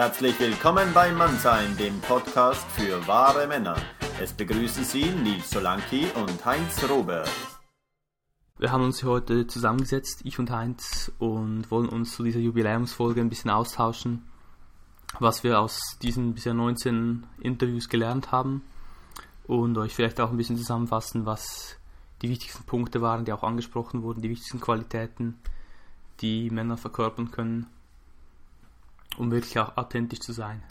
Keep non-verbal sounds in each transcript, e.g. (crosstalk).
Herzlich willkommen bei Mannsein, dem Podcast für wahre Männer. Es begrüßen Sie Nils Solanki und Heinz Robert. Wir haben uns heute zusammengesetzt, ich und Heinz, und wollen uns zu dieser Jubiläumsfolge ein bisschen austauschen, was wir aus diesen bisher 19 Interviews gelernt haben und euch vielleicht auch ein bisschen zusammenfassen, was die wichtigsten Punkte waren, die auch angesprochen wurden, die wichtigsten Qualitäten, die Männer verkörpern können, um wirklich auch authentisch zu sein.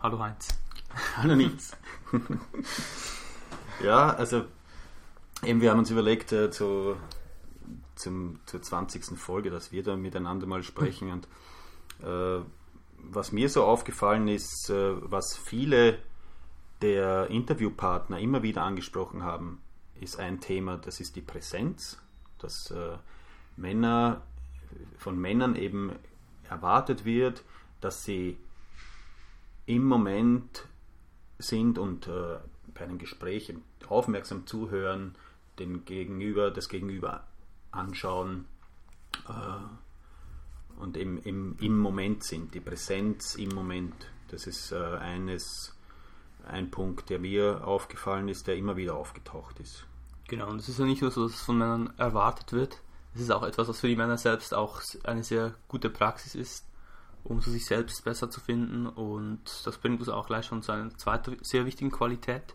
Hallo Heinz. (laughs) Hallo Nils. (laughs) ja, also Eben, wir haben uns überlegt, äh, zu, zum, zur 20. Folge, dass wir da miteinander mal sprechen. Und äh, was mir so aufgefallen ist, äh, was viele der Interviewpartner immer wieder angesprochen haben, ist ein Thema, das ist die Präsenz, dass äh, Männer von Männern eben erwartet wird, dass sie im Moment sind und äh, bei einem Gespräch aufmerksam zuhören, den Gegenüber, das Gegenüber anschauen äh, und im, im, im Moment sind, die Präsenz im Moment. Das ist äh, eines, ein Punkt, der mir aufgefallen ist, der immer wieder aufgetaucht ist. Genau, und es ist ja nicht nur so, dass es von Männern erwartet wird, es ist auch etwas, was für die Männer selbst auch eine sehr gute Praxis ist, um sich selbst besser zu finden und das bringt uns auch gleich schon zu einer zweiten sehr wichtigen Qualität,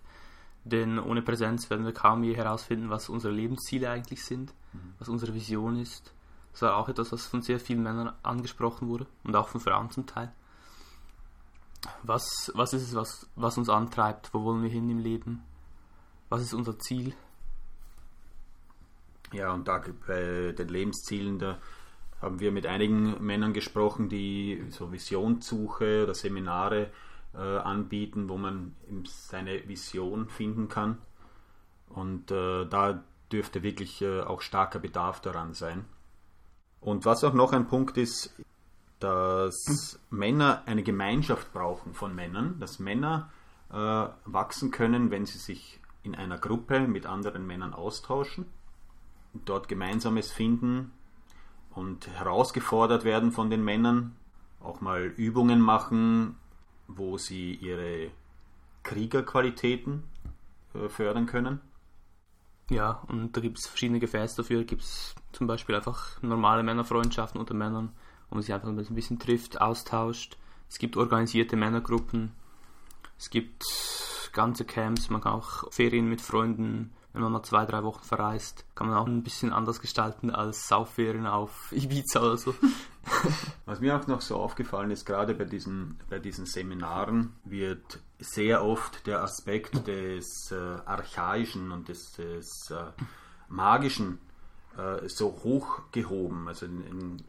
denn ohne Präsenz werden wir kaum je herausfinden, was unsere Lebensziele eigentlich sind, mhm. was unsere Vision ist. Das war auch etwas, was von sehr vielen Männern angesprochen wurde und auch von Frauen zum Teil. Was, was ist es, was, was uns antreibt? Wo wollen wir hin im Leben? Was ist unser Ziel? Ja, und da bei den Lebenszielen, da haben wir mit einigen Männern gesprochen, die so Visionssuche oder Seminare äh, anbieten, wo man seine Vision finden kann. Und äh, da dürfte wirklich äh, auch starker Bedarf daran sein. Und was auch noch ein Punkt ist, dass Männer eine Gemeinschaft brauchen von Männern, dass Männer äh, wachsen können, wenn sie sich in einer Gruppe mit anderen Männern austauschen, dort Gemeinsames finden und herausgefordert werden von den Männern, auch mal Übungen machen, wo sie ihre Kriegerqualitäten äh, fördern können. Ja, und da gibt es verschiedene Gefäße dafür. Gibt es zum Beispiel einfach normale Männerfreundschaften unter Männern, wo man sich einfach ein bisschen trifft, austauscht. Es gibt organisierte Männergruppen. Es gibt ganze Camps. Man kann auch Ferien mit Freunden wenn man mal zwei, drei Wochen verreist, kann man auch ein bisschen anders gestalten als Saufferien auf (laughs) Ibiza oder so. (laughs) Was mir auch noch so aufgefallen ist, gerade bei diesen, bei diesen Seminaren wird sehr oft der Aspekt des äh, Archaischen und des, des äh, Magischen äh, so hochgehoben. Also in, in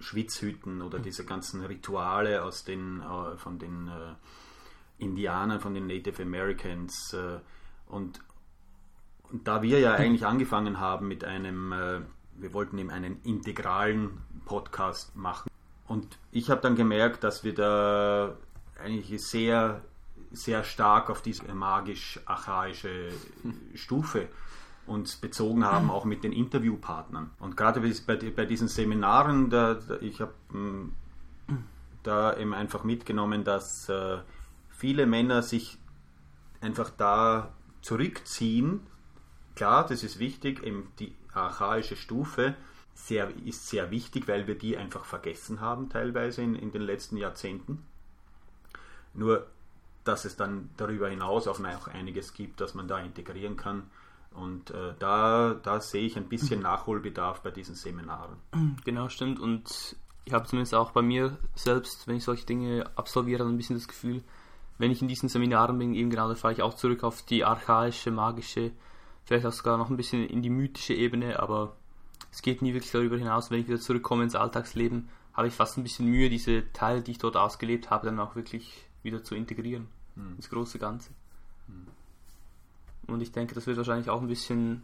Schwitzhütten oder diese ganzen Rituale aus den, äh, von den äh, Indianern, von den Native Americans. Äh, und, da wir ja eigentlich angefangen haben mit einem, äh, wir wollten eben einen integralen Podcast machen. Und ich habe dann gemerkt, dass wir da eigentlich sehr, sehr stark auf diese magisch-archaische Stufe uns bezogen haben, auch mit den Interviewpartnern. Und gerade bei, bei diesen Seminaren, da, da ich habe hm, da eben einfach mitgenommen, dass äh, viele Männer sich einfach da zurückziehen Klar, das ist wichtig, die archaische Stufe sehr, ist sehr wichtig, weil wir die einfach vergessen haben teilweise in, in den letzten Jahrzehnten. Nur, dass es dann darüber hinaus auch noch einiges gibt, das man da integrieren kann. Und äh, da, da sehe ich ein bisschen Nachholbedarf bei diesen Seminaren. Genau, stimmt. Und ich habe zumindest auch bei mir selbst, wenn ich solche Dinge absolviere, ein bisschen das Gefühl, wenn ich in diesen Seminaren bin, eben genau, da fahre ich auch zurück auf die archaische, magische vielleicht auch sogar noch ein bisschen in die mythische Ebene, aber es geht nie wirklich darüber hinaus. Wenn ich wieder zurückkomme ins Alltagsleben, habe ich fast ein bisschen Mühe, diese Teile, die ich dort ausgelebt habe, dann auch wirklich wieder zu integrieren mhm. ins große Ganze. Mhm. Und ich denke, das wird wahrscheinlich auch ein bisschen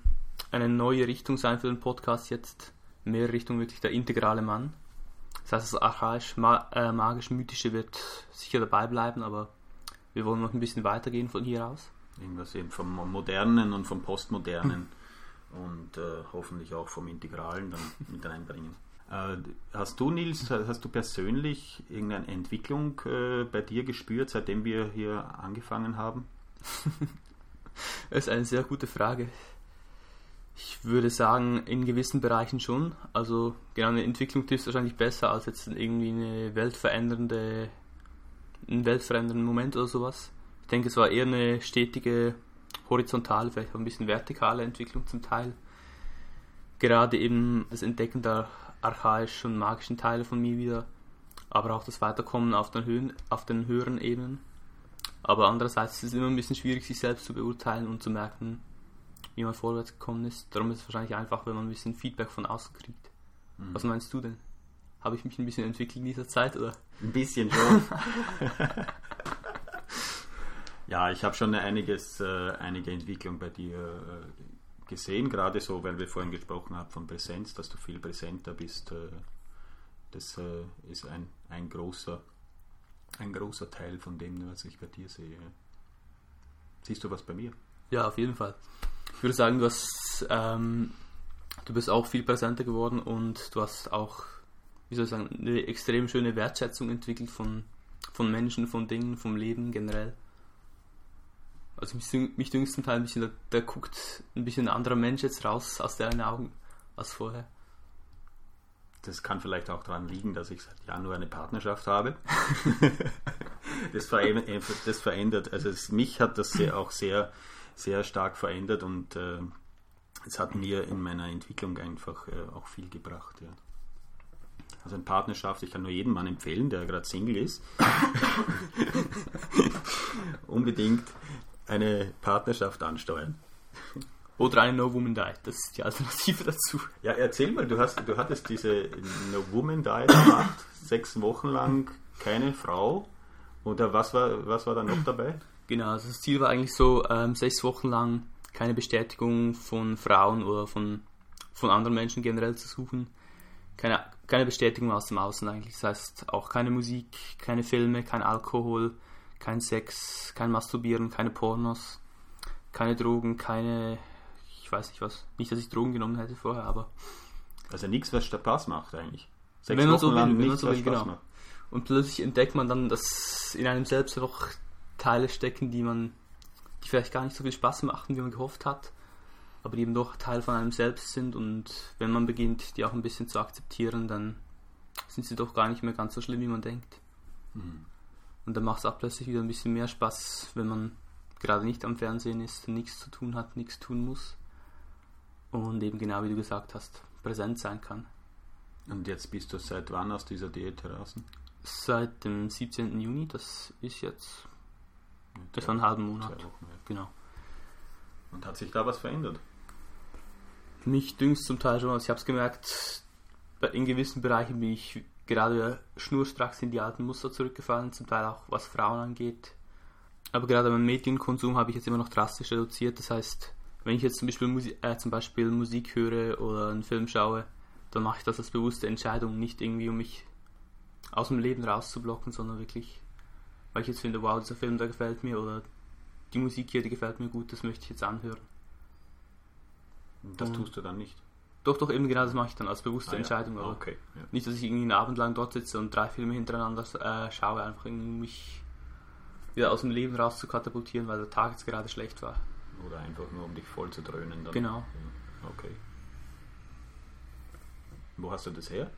eine neue Richtung sein für den Podcast jetzt. Mehr Richtung wirklich der integrale Mann. Das heißt, das archaisch, äh, magisch-mythische wird sicher dabei bleiben, aber wir wollen noch ein bisschen weitergehen von hier aus. Irgendwas eben vom Modernen und vom Postmodernen (laughs) und äh, hoffentlich auch vom Integralen dann mit reinbringen. Äh, hast du, Nils, hast du persönlich irgendeine Entwicklung äh, bei dir gespürt, seitdem wir hier angefangen haben? (laughs) das ist eine sehr gute Frage. Ich würde sagen, in gewissen Bereichen schon. Also genau eine Entwicklung ist wahrscheinlich besser als jetzt irgendwie eine weltverändernde, einen weltverändernden Moment oder sowas. Ich denke, es war eher eine stetige horizontale, vielleicht auch ein bisschen vertikale Entwicklung zum Teil. Gerade eben das Entdecken der archaischen und magischen Teile von mir wieder, aber auch das Weiterkommen auf den, Höhen, auf den höheren Ebenen. Aber andererseits ist es immer ein bisschen schwierig, sich selbst zu beurteilen und zu merken, wie man vorwärts gekommen ist. Darum ist es wahrscheinlich einfach, wenn man ein bisschen Feedback von außen kriegt. Mhm. Was meinst du denn? Habe ich mich ein bisschen entwickelt in dieser Zeit, oder? Ein bisschen schon. (laughs) ja, ich habe schon einiges, äh, einige Entwicklung bei dir äh, gesehen, gerade so, weil wir vorhin gesprochen haben von Präsenz, dass du viel präsenter bist. Äh, das äh, ist ein, ein, großer, ein großer Teil von dem, was ich bei dir sehe. Siehst du was bei mir? Ja, auf jeden Fall. Ich würde sagen, du, hast, ähm, du bist auch viel präsenter geworden und du hast auch, wie soll ich sagen, eine extrem schöne Wertschätzung entwickelt von, von Menschen, von Dingen, vom Leben generell. Also mich, mich dünkt zum Teil ein bisschen, da, da, guckt ein bisschen ein anderer Mensch jetzt raus aus deinen Augen als vorher. Das kann vielleicht auch daran liegen, dass ich seit Januar eine Partnerschaft habe. (laughs) das, verändert, das verändert, also es, mich hat das sehr, auch sehr, sehr stark verändert und äh, es hat mir in meiner Entwicklung einfach äh, auch viel gebracht. Ja. Also eine Partnerschaft, ich kann nur jedem Mann empfehlen, der gerade Single ist. (laughs) (laughs) Unbedingt eine Partnerschaft ansteuern. Oder eine No Woman Diet, das ist die Alternative dazu. Ja, erzähl mal, du, hast, du hattest diese No Woman Diet gemacht, (laughs) sechs Wochen lang keine Frau. Oder was war, was war da noch dabei? Genau, also das Ziel war eigentlich so, ähm, sechs Wochen lang keine Bestätigung von Frauen oder von, von anderen Menschen generell zu suchen. Keine, keine Bestätigung aus dem Außen eigentlich. Das heißt auch keine Musik, keine Filme, kein Alkohol, kein Sex, kein Masturbieren, keine Pornos, keine Drogen, keine, ich weiß nicht was, nicht, dass ich Drogen genommen hätte vorher, aber. Also nichts, was Spaß macht eigentlich. Sechs wenn man so will, wenn man so will, genau. Macht. Und plötzlich entdeckt man dann, dass in einem selbst noch Teile stecken, die man, die vielleicht gar nicht so viel Spaß machen, wie man gehofft hat, aber die eben doch Teil von einem selbst sind und wenn man beginnt, die auch ein bisschen zu akzeptieren, dann sind sie doch gar nicht mehr ganz so schlimm, wie man denkt. Mhm. Und dann macht es auch plötzlich wieder ein bisschen mehr Spaß, wenn man gerade nicht am Fernsehen ist, nichts zu tun hat, nichts tun muss. Und eben genau wie du gesagt hast, präsent sein kann. Und jetzt bist du seit wann aus dieser Diät draußen? Seit dem 17. Juni, das ist jetzt das war einen halben Monat. Genau. Und hat sich da was verändert? Mich dünkt zum Teil schon. Also ich habe es gemerkt, in gewissen Bereichen bin ich gerade schnurstracks in die alten Muster zurückgefallen, zum Teil auch was Frauen angeht. Aber gerade beim Medienkonsum habe ich jetzt immer noch drastisch reduziert. Das heißt, wenn ich jetzt zum Beispiel, Musi äh, zum Beispiel Musik höre oder einen Film schaue, dann mache ich das als bewusste Entscheidung, nicht irgendwie um mich aus dem Leben rauszublocken, sondern wirklich, weil ich jetzt finde, wow, dieser Film, der gefällt mir oder die Musik hier, die gefällt mir gut, das möchte ich jetzt anhören. Das Und tust du dann nicht? Doch, doch, eben genau das mache ich dann als bewusste ah, Entscheidung. Ja. Okay, ja. Nicht, dass ich irgendwie einen Abend lang dort sitze und drei Filme hintereinander äh, schaue, einfach irgendwie mich wieder aus dem Leben raus zu katapultieren, weil der Tag jetzt gerade schlecht war. Oder einfach nur, um dich voll zu dröhnen. Dann. Genau. Ja. Okay. Wo hast du das her?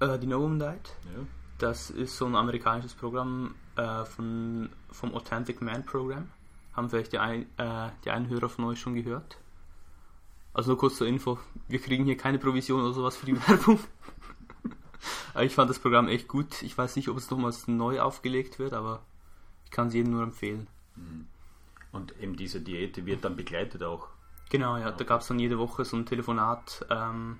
Äh, die No Woman Diet. Ja. Das ist so ein amerikanisches Programm äh, von, vom Authentic Man Program. Haben vielleicht die, ein, äh, die Einhörer von euch schon gehört? Also nur kurz zur Info, wir kriegen hier keine Provision oder sowas für die (laughs) Werbung. ich fand das Programm echt gut. Ich weiß nicht, ob es nochmals neu aufgelegt wird, aber ich kann es jedem nur empfehlen. Mhm. Und eben diese Diät wird dann begleitet auch. Genau, ja, da gab es dann jede Woche so ein Telefonat, ähm,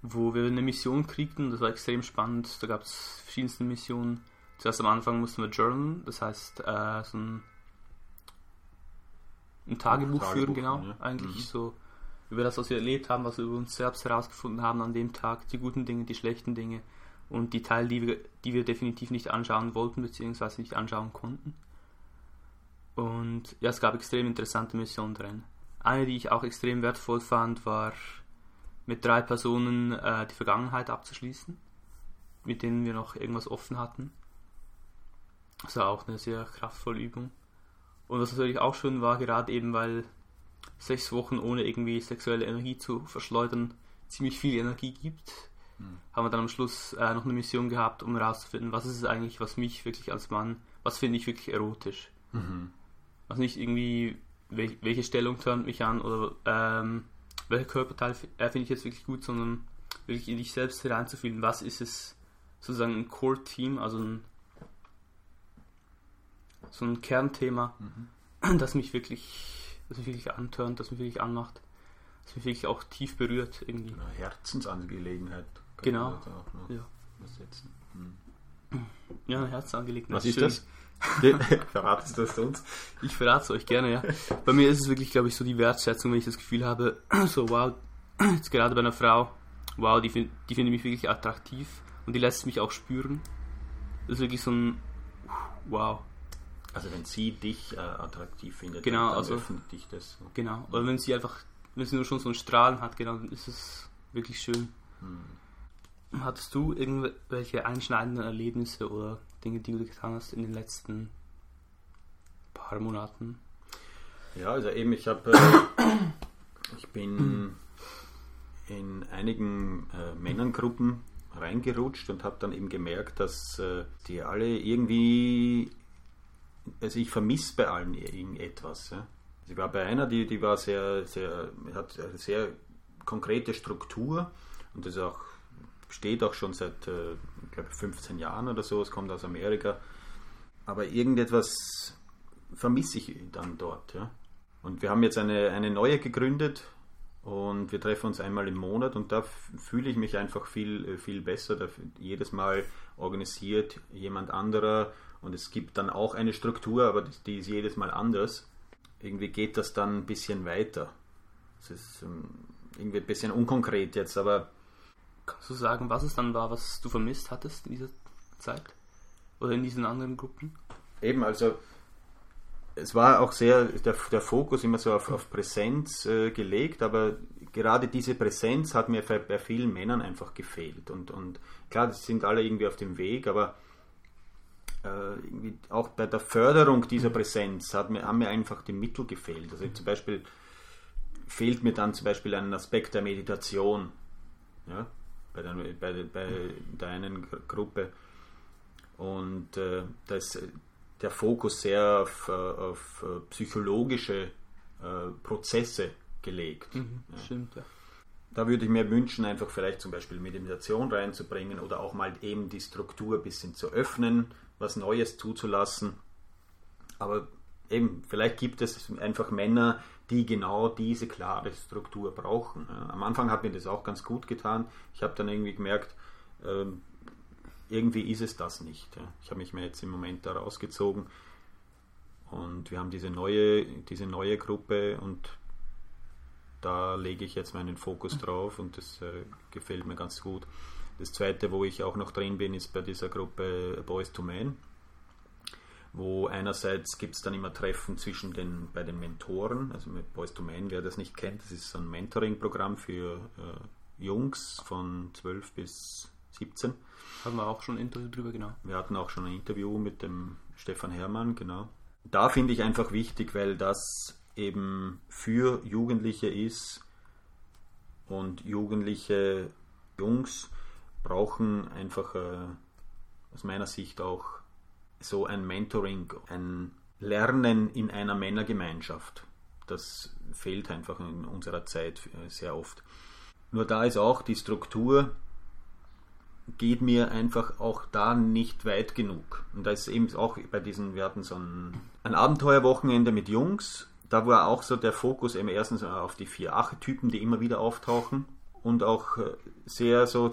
wo wir eine Mission kriegten. Das war extrem spannend. Da gab es verschiedenste Missionen. Zuerst am Anfang mussten wir journalen, das heißt äh, so ein ein Tagebuch, Tagebuch führen, genau. Ja. Eigentlich mhm. so über das, was wir erlebt haben, was wir über uns selbst herausgefunden haben an dem Tag, die guten Dinge, die schlechten Dinge und die Teile, die wir, die wir definitiv nicht anschauen wollten, beziehungsweise nicht anschauen konnten. Und ja, es gab extrem interessante Missionen drin. Eine, die ich auch extrem wertvoll fand, war mit drei Personen äh, die Vergangenheit abzuschließen, mit denen wir noch irgendwas offen hatten. Das war auch eine sehr kraftvolle Übung. Und was natürlich auch schön war, gerade eben weil sechs Wochen ohne irgendwie sexuelle Energie zu verschleudern ziemlich viel Energie gibt, mhm. haben wir dann am Schluss äh, noch eine Mission gehabt, um herauszufinden, was ist es eigentlich, was mich wirklich als Mann, was finde ich wirklich erotisch. Mhm. Also nicht irgendwie, wel welche Stellung tönt mich an oder ähm, welcher Körperteil äh, finde ich jetzt wirklich gut, sondern wirklich in dich selbst hineinzufühlen, was ist es sozusagen ein Core-Team, also ein, so ein Kernthema, mhm. das mich wirklich, das mich wirklich antörnt, das mich wirklich anmacht, das mich wirklich auch tief berührt irgendwie. Eine Herzensangelegenheit. Genau. ja. Hm. Ja, eine Herzensangelegenheit. Was ist Schön. das? (laughs) Verratest du das uns? Ich verrate es euch gerne, ja. Bei mir ist es wirklich, glaube ich, so die Wertschätzung, wenn ich das Gefühl habe, (clears throat) so wow, jetzt gerade bei einer Frau, wow, die, find, die finde mich wirklich attraktiv und die lässt mich auch spüren. Das ist wirklich so ein wow. Also wenn sie dich äh, attraktiv findet, genau, dann also, öffnet dich das. Genau, oder wenn sie einfach, wenn sie nur schon so ein Strahlen hat, genau, dann ist es wirklich schön. Hm. Hattest du irgendwelche einschneidenden Erlebnisse oder Dinge, die du getan hast in den letzten paar Monaten? Ja, also eben, ich habe, äh, (coughs) ich bin in einigen äh, Männergruppen reingerutscht und habe dann eben gemerkt, dass äh, die alle irgendwie, also ich vermisse bei allen irgendetwas. Ja. Also ich war bei einer, die, die war sehr, sehr, hat eine sehr konkrete Struktur und das auch steht auch schon seit, äh, glaube, 15 Jahren oder so, es kommt aus Amerika. Aber irgendetwas vermisse ich dann dort. Ja. Und wir haben jetzt eine, eine neue gegründet und wir treffen uns einmal im Monat und da fühle ich mich einfach viel, äh, viel besser. Da jedes Mal organisiert jemand anderer und es gibt dann auch eine Struktur, aber die ist jedes Mal anders. Irgendwie geht das dann ein bisschen weiter. Es ist ähm, irgendwie ein bisschen unkonkret jetzt, aber Kannst du sagen, was es dann war, was du vermisst hattest in dieser Zeit? Oder in diesen anderen Gruppen? Eben, also es war auch sehr der, der Fokus immer so auf, auf Präsenz äh, gelegt, aber gerade diese Präsenz hat mir bei vielen Männern einfach gefehlt. Und, und klar, die sind alle irgendwie auf dem Weg, aber äh, auch bei der Förderung dieser Präsenz hat mir, haben mir einfach die Mittel gefehlt. Also zum Beispiel fehlt mir dann zum Beispiel ein Aspekt der Meditation. Ja? bei, der, bei, bei der einen Gruppe. Und äh, da ist der Fokus sehr auf, äh, auf äh, psychologische äh, Prozesse gelegt. Mhm, ja. Stimmt, ja. Da würde ich mir wünschen, einfach vielleicht zum Beispiel Meditation reinzubringen oder auch mal eben die Struktur ein bisschen zu öffnen, was Neues zuzulassen. Aber eben, vielleicht gibt es einfach Männer, die genau diese klare Struktur brauchen. Am Anfang hat mir das auch ganz gut getan. Ich habe dann irgendwie gemerkt, ähm, irgendwie ist es das nicht. Ich habe mich mir jetzt im Moment da rausgezogen und wir haben diese neue, diese neue Gruppe und da lege ich jetzt meinen Fokus drauf und das äh, gefällt mir ganz gut. Das zweite, wo ich auch noch drin bin, ist bei dieser Gruppe Boys to Men wo einerseits gibt es dann immer Treffen zwischen den, bei den Mentoren, also mit Boys to Men, wer das nicht kennt, das ist so ein Mentoring-Programm für äh, Jungs von 12 bis 17. Haben wir auch schon ein Interview drüber, genau. Wir hatten auch schon ein Interview mit dem Stefan Hermann, genau. Da finde ich einfach wichtig, weil das eben für Jugendliche ist und jugendliche Jungs brauchen einfach äh, aus meiner Sicht auch so ein Mentoring, ein Lernen in einer Männergemeinschaft. Das fehlt einfach in unserer Zeit sehr oft. Nur da ist auch die Struktur, geht mir einfach auch da nicht weit genug. Und da ist eben auch bei diesen, wir hatten so ein, ein Abenteuerwochenende mit Jungs, da war auch so der Fokus eben erstens auf die vier Archetypen, die immer wieder auftauchen und auch sehr so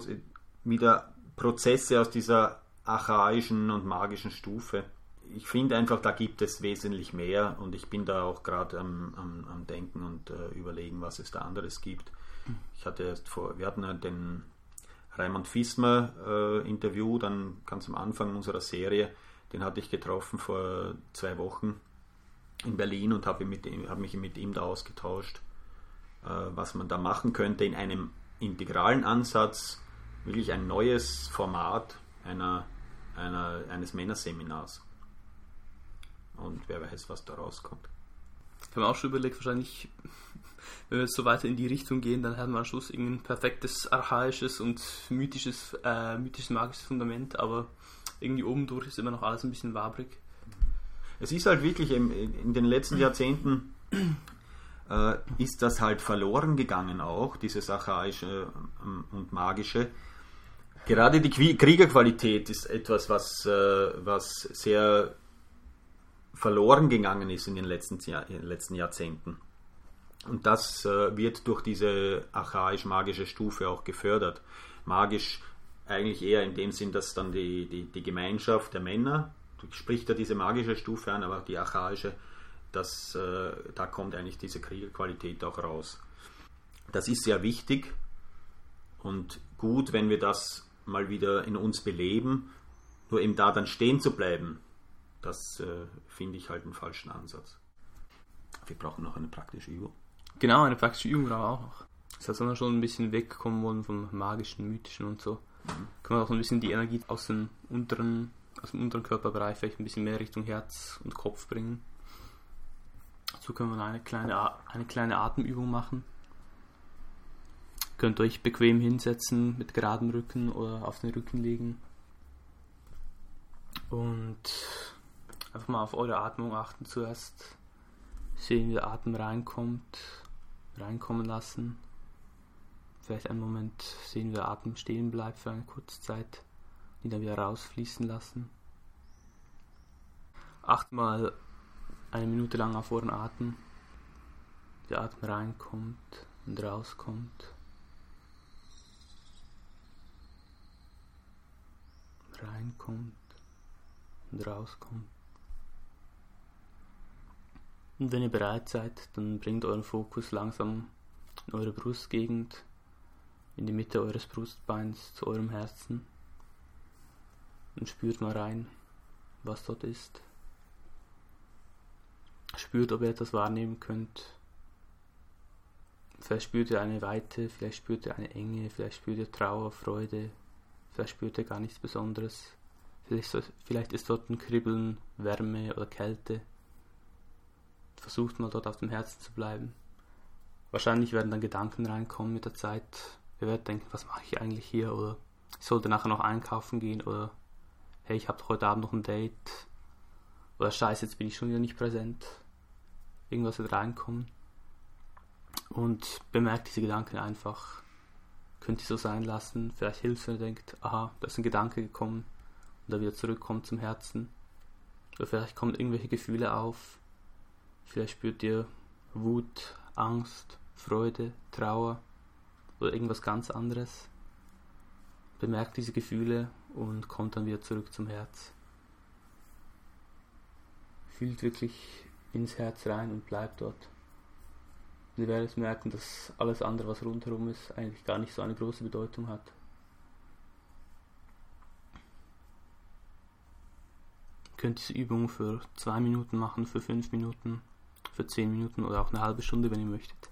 wieder Prozesse aus dieser archaischen und magischen Stufe. Ich finde einfach, da gibt es wesentlich mehr und ich bin da auch gerade am, am, am, Denken und äh, überlegen, was es da anderes gibt. Ich hatte erst vor, wir hatten ja den Raimund Fismer äh, Interview, dann ganz am Anfang unserer Serie, den hatte ich getroffen vor zwei Wochen in Berlin und habe hab mich mit ihm da ausgetauscht, äh, was man da machen könnte in einem integralen Ansatz, wirklich ein neues Format einer, einer, eines Männerseminars. Und wer weiß, was da rauskommt. Ich habe auch schon überlegt, wahrscheinlich, (laughs) wenn wir jetzt so weiter in die Richtung gehen, dann haben wir am Schluss irgendein perfektes, archaisches und mythisches, äh, mythisches, magisches Fundament, aber irgendwie oben durch ist immer noch alles ein bisschen wabrig. Es ist halt wirklich in, in den letzten Jahrzehnten äh, ist das halt verloren gegangen auch, dieses archaische ähm, und magische. Gerade die Kriegerqualität ist etwas, was, äh, was sehr verloren gegangen ist in den letzten, Jahr, in den letzten Jahrzehnten. Und das äh, wird durch diese archaisch-magische Stufe auch gefördert. Magisch eigentlich eher in dem Sinn, dass dann die, die, die Gemeinschaft der Männer, spricht ja diese magische Stufe an, aber die archaische, das, äh, da kommt eigentlich diese Kriegerqualität auch raus. Das ist sehr wichtig und gut, wenn wir das mal wieder in uns beleben, nur eben da dann stehen zu bleiben, das äh, finde ich halt einen falschen Ansatz. Wir brauchen noch eine praktische Übung. Genau, eine praktische Übung brauchen wir auch noch. Das heißt, wenn wir schon ein bisschen wegkommen wollen vom magischen, mythischen und so, mhm. können wir auch ein bisschen die Energie aus dem unteren, aus dem unteren Körperbereich vielleicht ein bisschen mehr Richtung Herz und Kopf bringen. Dazu können wir eine kleine, eine kleine Atemübung machen. Könnt euch bequem hinsetzen mit geradem Rücken oder auf den Rücken legen. Und Einfach mal auf eure Atmung achten zuerst. Sehen, wie der Atem reinkommt, reinkommen lassen. Vielleicht einen Moment sehen, wie der Atem stehen bleibt für eine kurze Zeit. Ihn dann wieder rausfließen lassen. Acht mal eine Minute lang auf euren Atem. Der Atem reinkommt und rauskommt. Reinkommt und rauskommt. Und wenn ihr bereit seid, dann bringt euren Fokus langsam in eure Brustgegend, in die Mitte eures Brustbeins zu eurem Herzen und spürt mal rein, was dort ist. Spürt, ob ihr etwas wahrnehmen könnt. Vielleicht spürt ihr eine Weite, vielleicht spürt ihr eine Enge, vielleicht spürt ihr Trauer, Freude, vielleicht spürt ihr gar nichts Besonderes. Vielleicht, ist dort ein Kribbeln, Wärme oder Kälte versucht mal dort auf dem Herzen zu bleiben. Wahrscheinlich werden dann Gedanken reinkommen mit der Zeit. Ihr werdet denken, was mache ich eigentlich hier? Oder ich sollte nachher noch einkaufen gehen oder hey, ich habe heute Abend noch ein Date. Oder scheiße, jetzt bin ich schon wieder nicht präsent. Irgendwas wird reinkommen. Und bemerkt diese Gedanken einfach. Könnt ihr so sein lassen. Vielleicht hilft wenn ihr denkt, aha, da ist ein Gedanke gekommen und er wieder zurückkommt zum Herzen. Oder vielleicht kommen irgendwelche Gefühle auf, Vielleicht spürt ihr Wut, Angst, Freude, Trauer oder irgendwas ganz anderes. Bemerkt diese Gefühle und kommt dann wieder zurück zum Herz. Fühlt wirklich ins Herz rein und bleibt dort. ihr werdet merken, dass alles andere, was rundherum ist, eigentlich gar nicht so eine große Bedeutung hat. Ihr könnt diese Übung für zwei Minuten machen, für fünf Minuten für 10 Minuten oder auch eine halbe Stunde, wenn ihr möchtet.